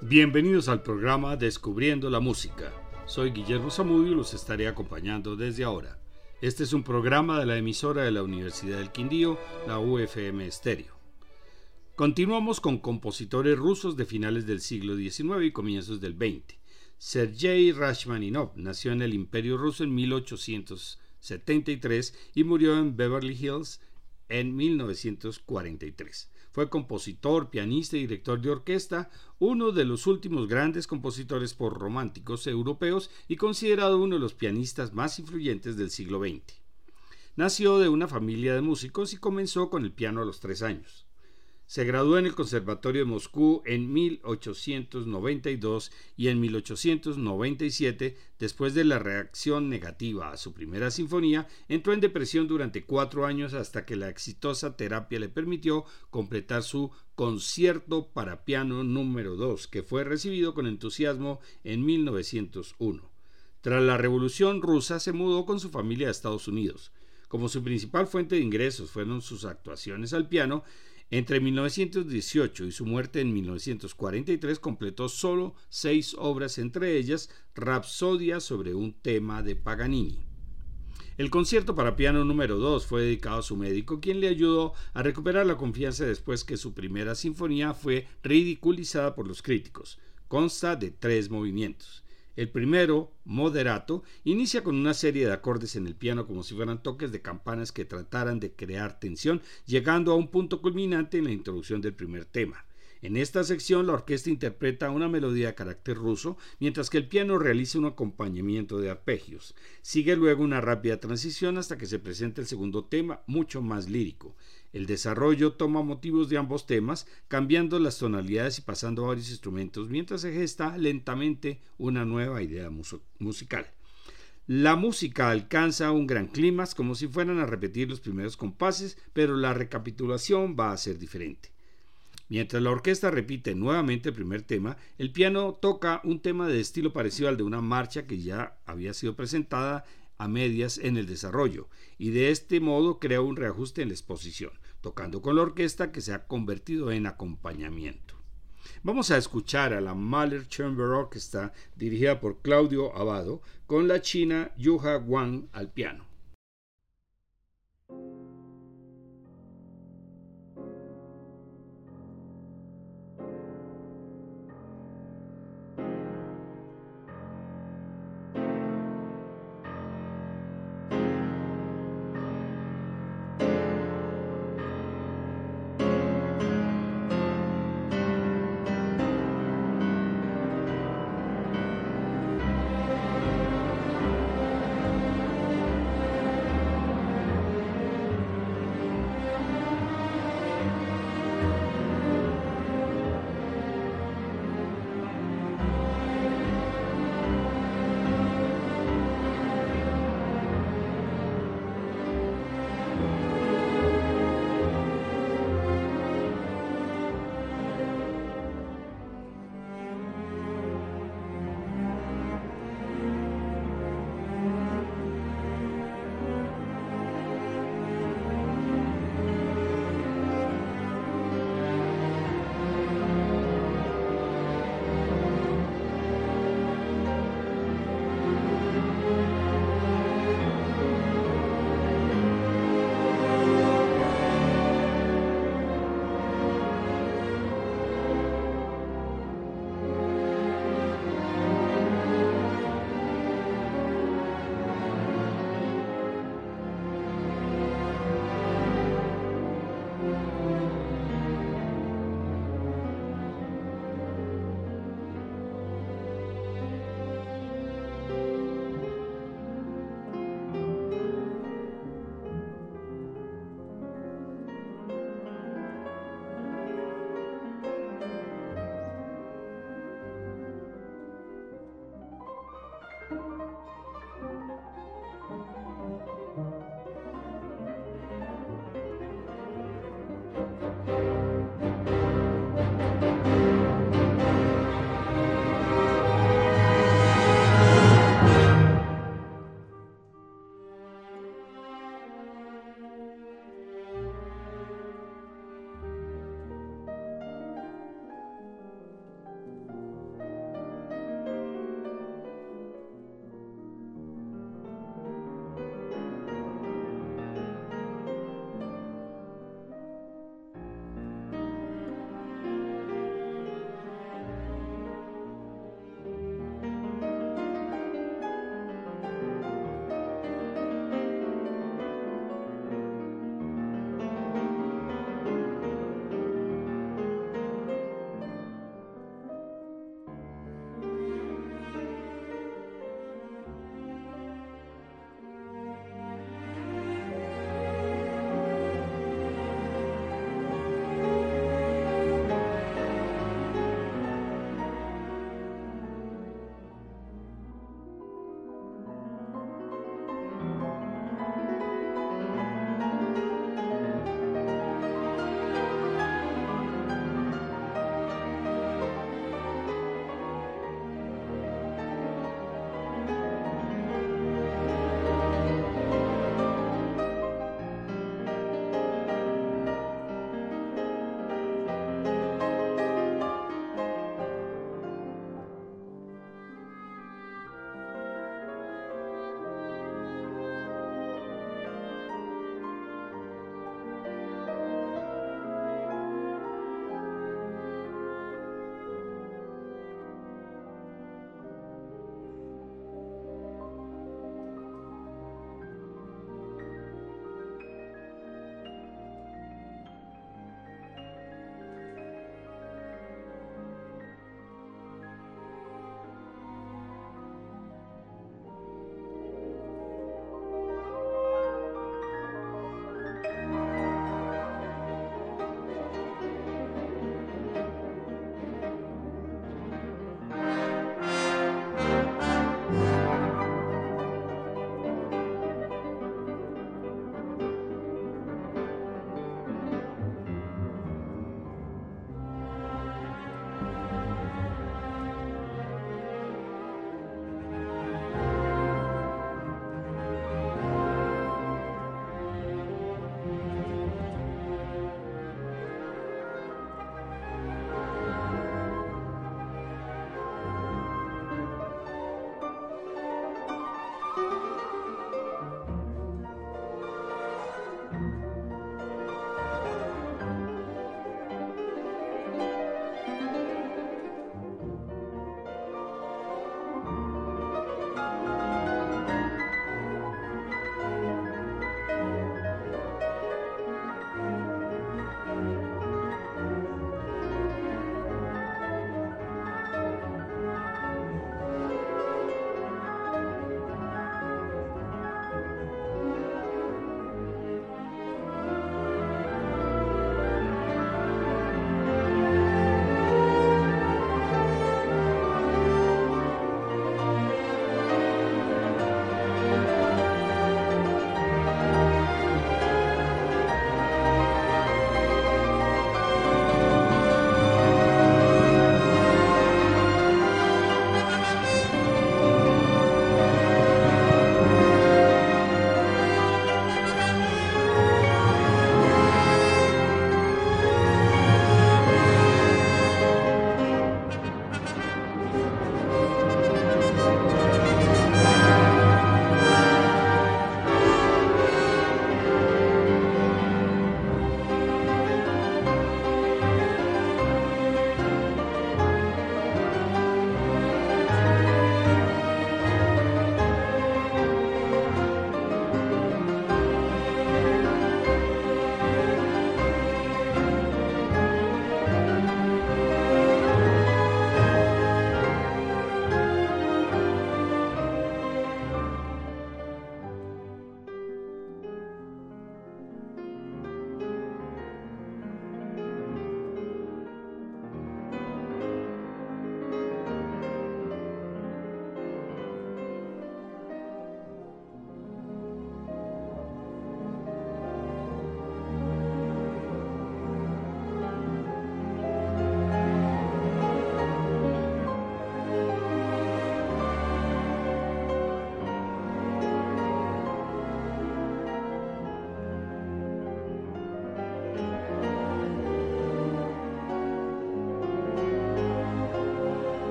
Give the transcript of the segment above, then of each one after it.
Bienvenidos al programa Descubriendo la Música. Soy Guillermo Zamudio y los estaré acompañando desde ahora. Este es un programa de la emisora de la Universidad del Quindío, la UFM Estéreo. Continuamos con compositores rusos de finales del siglo XIX y comienzos del XX. Sergei Rachmaninov nació en el Imperio Ruso en 1873 y murió en Beverly Hills en 1943. Fue compositor, pianista y director de orquesta, uno de los últimos grandes compositores por románticos europeos y considerado uno de los pianistas más influyentes del siglo XX. Nació de una familia de músicos y comenzó con el piano a los tres años. Se graduó en el Conservatorio de Moscú en 1892 y en 1897, después de la reacción negativa a su primera sinfonía, entró en depresión durante cuatro años hasta que la exitosa terapia le permitió completar su concierto para piano número 2, que fue recibido con entusiasmo en 1901. Tras la Revolución rusa se mudó con su familia a Estados Unidos. Como su principal fuente de ingresos fueron sus actuaciones al piano, entre 1918 y su muerte en 1943 completó solo seis obras, entre ellas Rapsodia sobre un tema de Paganini. El concierto para piano número 2 fue dedicado a su médico, quien le ayudó a recuperar la confianza después que su primera sinfonía fue ridiculizada por los críticos. Consta de tres movimientos. El primero, moderato, inicia con una serie de acordes en el piano como si fueran toques de campanas que trataran de crear tensión, llegando a un punto culminante en la introducción del primer tema. En esta sección la orquesta interpreta una melodía de carácter ruso, mientras que el piano realiza un acompañamiento de arpegios. Sigue luego una rápida transición hasta que se presenta el segundo tema, mucho más lírico. El desarrollo toma motivos de ambos temas, cambiando las tonalidades y pasando a varios instrumentos, mientras se gesta lentamente una nueva idea musical. La música alcanza un gran clímax como si fueran a repetir los primeros compases, pero la recapitulación va a ser diferente. Mientras la orquesta repite nuevamente el primer tema, el piano toca un tema de estilo parecido al de una marcha que ya había sido presentada a medias en el desarrollo, y de este modo crea un reajuste en la exposición tocando con la orquesta que se ha convertido en acompañamiento. Vamos a escuchar a la Mahler Chamber Orchestra dirigida por Claudio Abado con la china Yuha Wang al piano.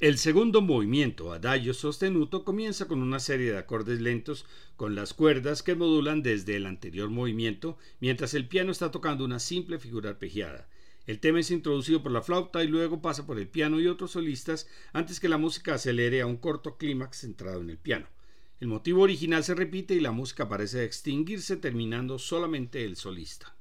El segundo movimiento, Adagio sostenuto, comienza con una serie de acordes lentos con las cuerdas que modulan desde el anterior movimiento, mientras el piano está tocando una simple figura arpegiada. El tema es introducido por la flauta y luego pasa por el piano y otros solistas antes que la música acelere a un corto clímax centrado en el piano. El motivo original se repite y la música parece extinguirse terminando solamente el solista.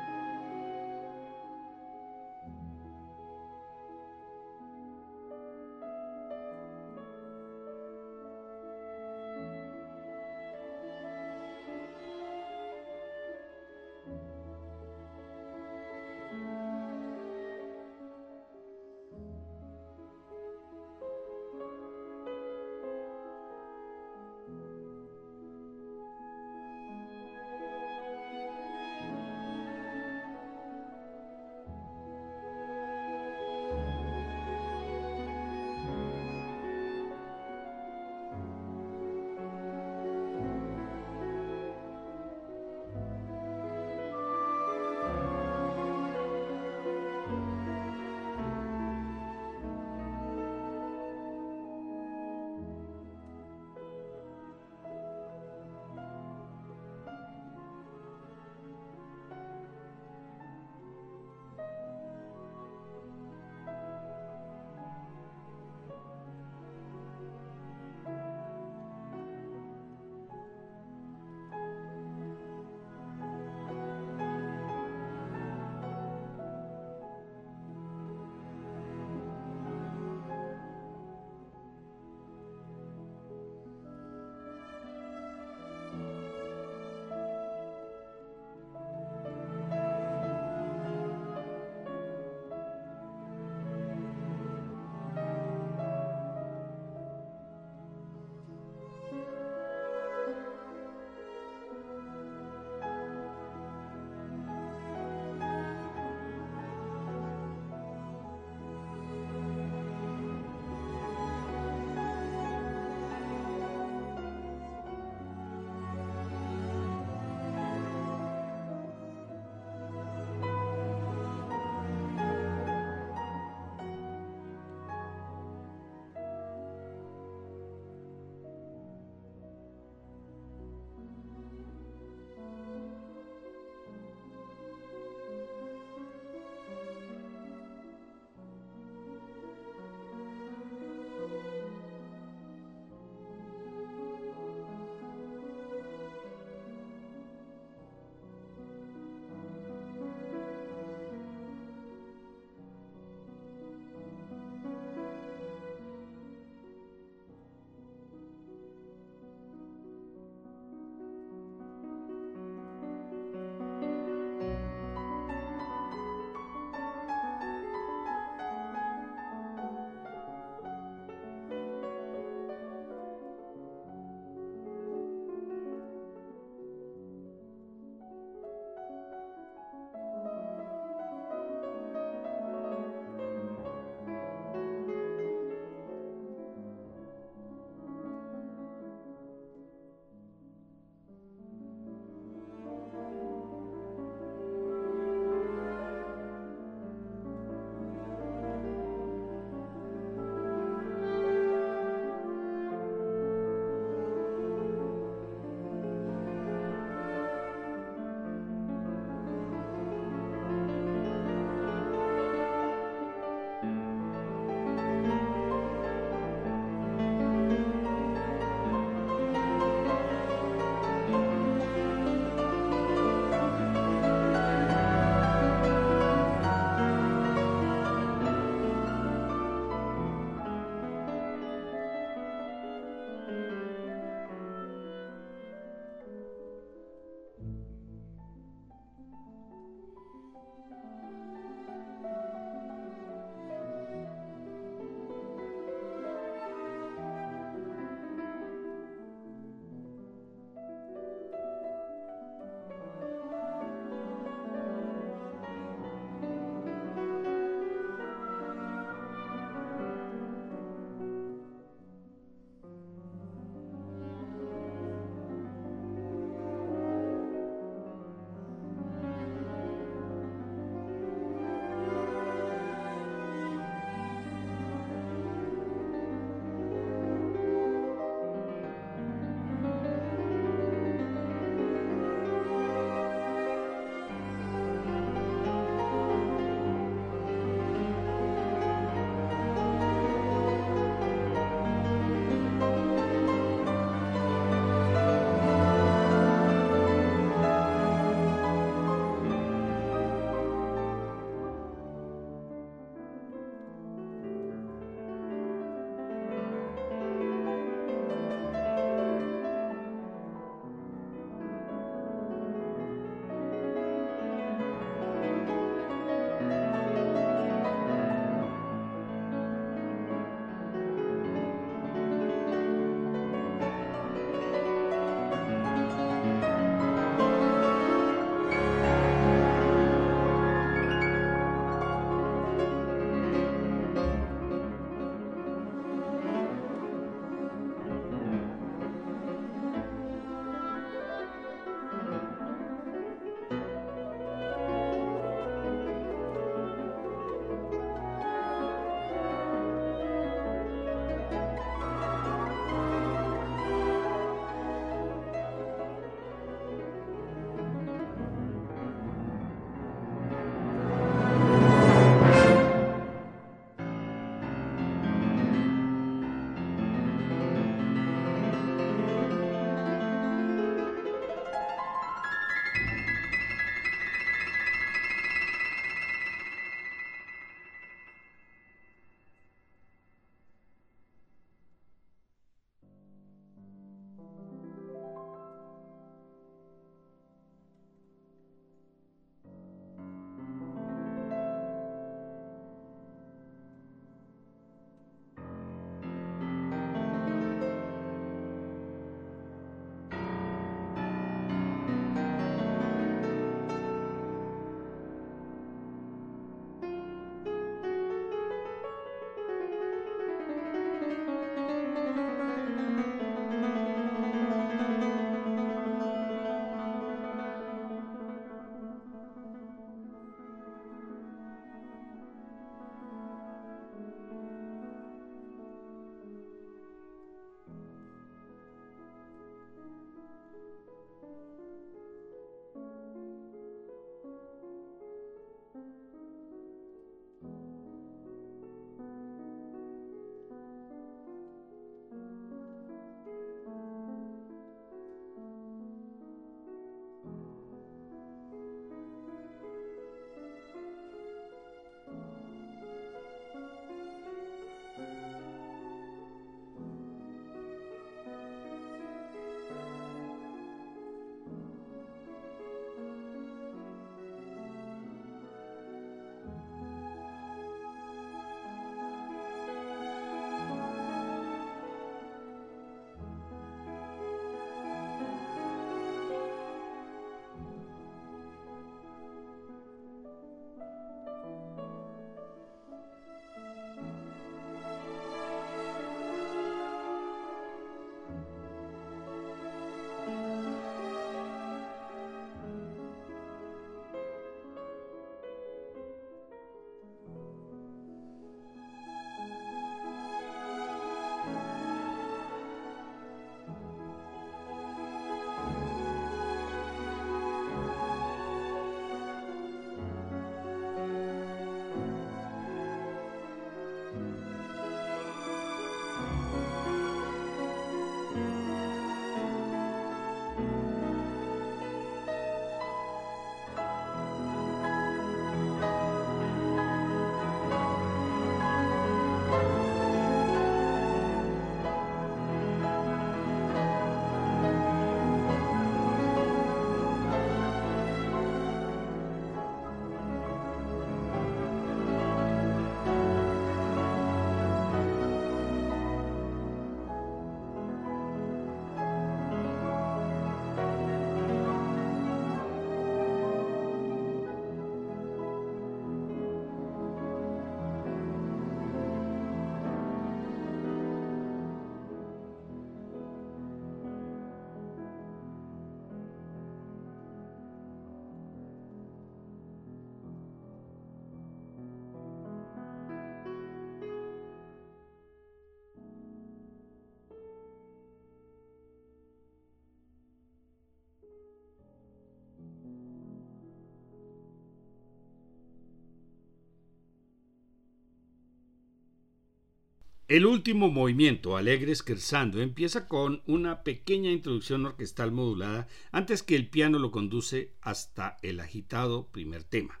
El último movimiento, Alegre Scherzando, empieza con una pequeña introducción orquestal modulada antes que el piano lo conduce hasta el agitado primer tema.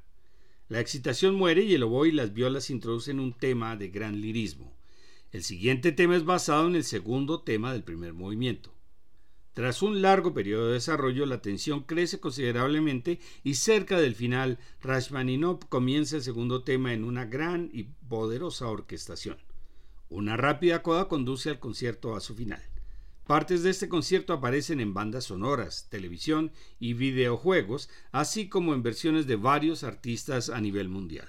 La excitación muere y el oboe y las violas introducen un tema de gran lirismo. El siguiente tema es basado en el segundo tema del primer movimiento. Tras un largo periodo de desarrollo, la tensión crece considerablemente y cerca del final, Rashmaninov comienza el segundo tema en una gran y poderosa orquestación. Una rápida coda conduce al concierto a su final. Partes de este concierto aparecen en bandas sonoras, televisión y videojuegos, así como en versiones de varios artistas a nivel mundial.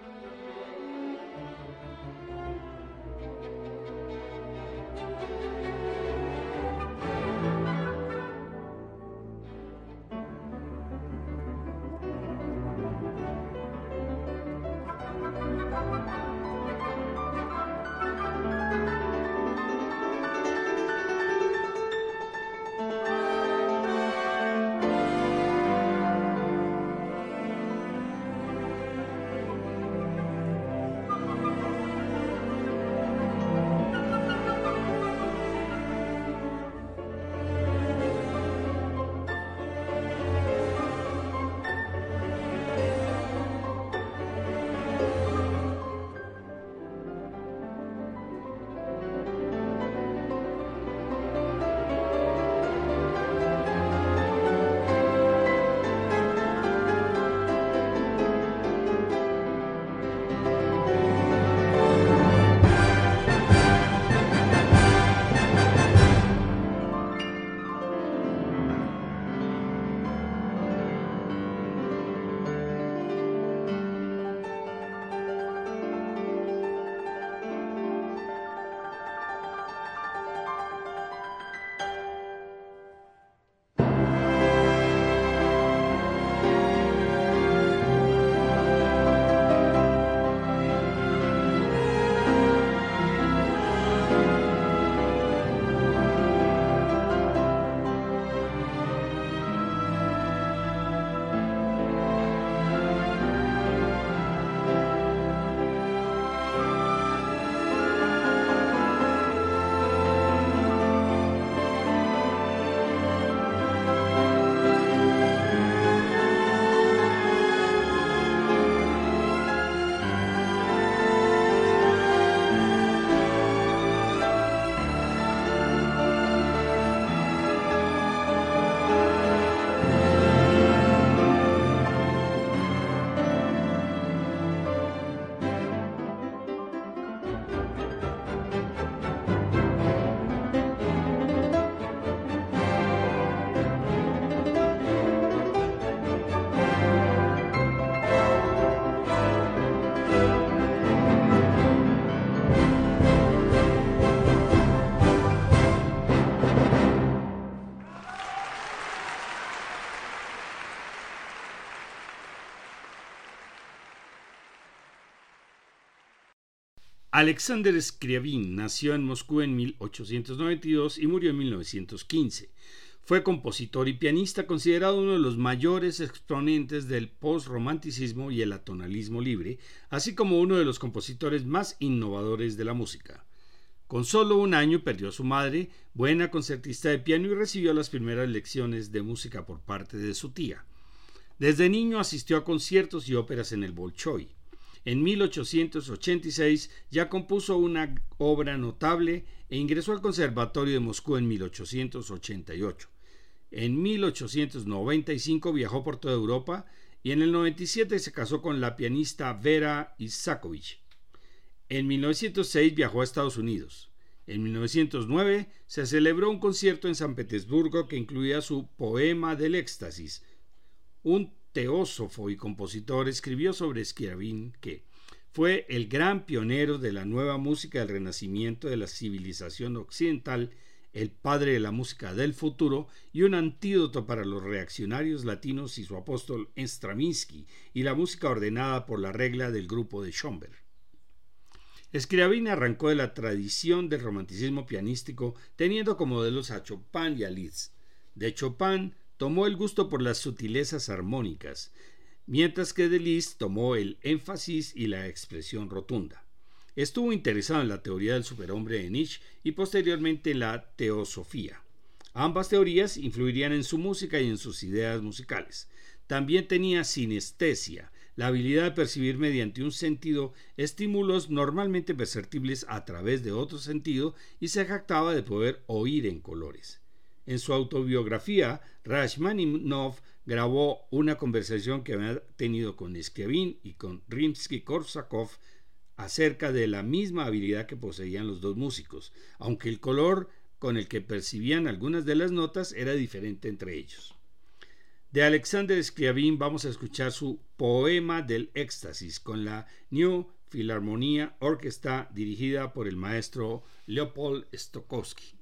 Alexander Scriabin nació en Moscú en 1892 y murió en 1915. Fue compositor y pianista considerado uno de los mayores exponentes del post-romanticismo y el atonalismo libre, así como uno de los compositores más innovadores de la música. Con solo un año perdió a su madre, buena concertista de piano, y recibió las primeras lecciones de música por parte de su tía. Desde niño asistió a conciertos y óperas en el Bolshoi. En 1886 ya compuso una obra notable e ingresó al Conservatorio de Moscú en 1888. En 1895 viajó por toda Europa y en el 97 se casó con la pianista Vera Isakovich. En 1906 viajó a Estados Unidos. En 1909 se celebró un concierto en San Petersburgo que incluía su Poema del Éxtasis, un teósofo y compositor, escribió sobre Schiavin que fue el gran pionero de la nueva música del renacimiento de la civilización occidental, el padre de la música del futuro y un antídoto para los reaccionarios latinos y su apóstol Stravinsky y la música ordenada por la regla del grupo de Schomberg. Scriabin arrancó de la tradición del romanticismo pianístico teniendo como modelos a Chopin y a Liszt. De Chopin tomó el gusto por las sutilezas armónicas, mientras que Delis tomó el énfasis y la expresión rotunda. Estuvo interesado en la teoría del superhombre de Nietzsche y posteriormente en la teosofía. Ambas teorías influirían en su música y en sus ideas musicales. También tenía sinestesia, la habilidad de percibir mediante un sentido estímulos normalmente perceptibles a través de otro sentido y se jactaba de poder oír en colores. En su autobiografía, Rashmaninov grabó una conversación que había tenido con Scriabin y con Rimsky-Korsakov acerca de la misma habilidad que poseían los dos músicos, aunque el color con el que percibían algunas de las notas era diferente entre ellos. De Alexander Scriabin vamos a escuchar su Poema del Éxtasis con la New Philharmonia Orquesta dirigida por el maestro Leopold Stokowski.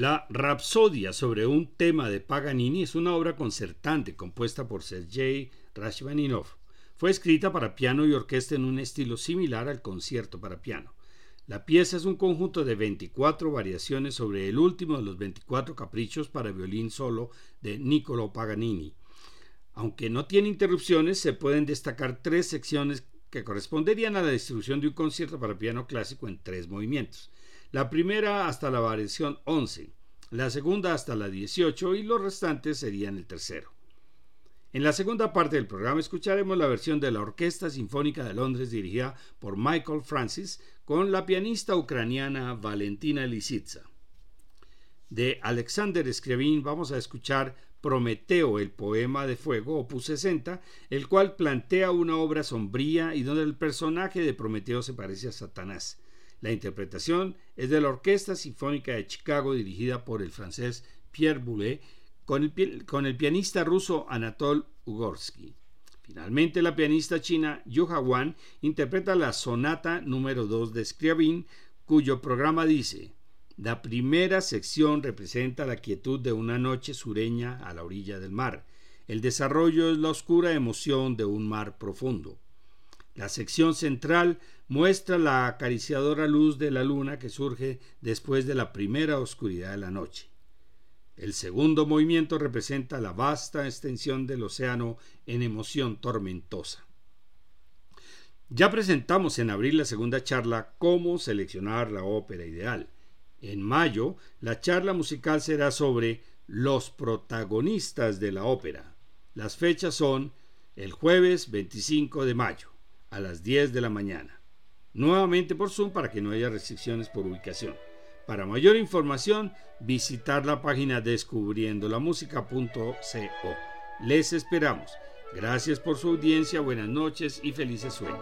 La Rapsodia sobre un tema de Paganini es una obra concertante compuesta por Sergei Rashmaninov. Fue escrita para piano y orquesta en un estilo similar al concierto para piano. La pieza es un conjunto de 24 variaciones sobre el último de los 24 caprichos para violín solo de Niccolo Paganini. Aunque no tiene interrupciones, se pueden destacar tres secciones que corresponderían a la distribución de un concierto para piano clásico en tres movimientos la primera hasta la variación 11, la segunda hasta la 18 y los restantes serían el tercero. En la segunda parte del programa escucharemos la versión de la Orquesta Sinfónica de Londres dirigida por Michael Francis con la pianista ucraniana Valentina Lisitsa. De Alexander Scriabin vamos a escuchar Prometeo, el poema de fuego, opus 60, el cual plantea una obra sombría y donde el personaje de Prometeo se parece a Satanás. La interpretación es de la Orquesta Sinfónica de Chicago dirigida por el francés Pierre Boulez con el, pianista ruso Anatol Ugorsky. Finalmente, la pianista china Yu Wan interpreta la sonata número 2 de Scriabin, cuyo programa dice: La primera sección representa la quietud de una noche sureña a la orilla del mar. El desarrollo es la oscura emoción de un mar profundo. La sección central muestra la acariciadora luz de la luna que surge después de la primera oscuridad de la noche. El segundo movimiento representa la vasta extensión del océano en emoción tormentosa. Ya presentamos en abril la segunda charla Cómo seleccionar la ópera ideal. En mayo, la charla musical será sobre los protagonistas de la ópera. Las fechas son el jueves 25 de mayo a las 10 de la mañana. Nuevamente por Zoom para que no haya restricciones por ubicación. Para mayor información, visitar la página descubriendolamusica.co. Les esperamos. Gracias por su audiencia, buenas noches y felices sueños.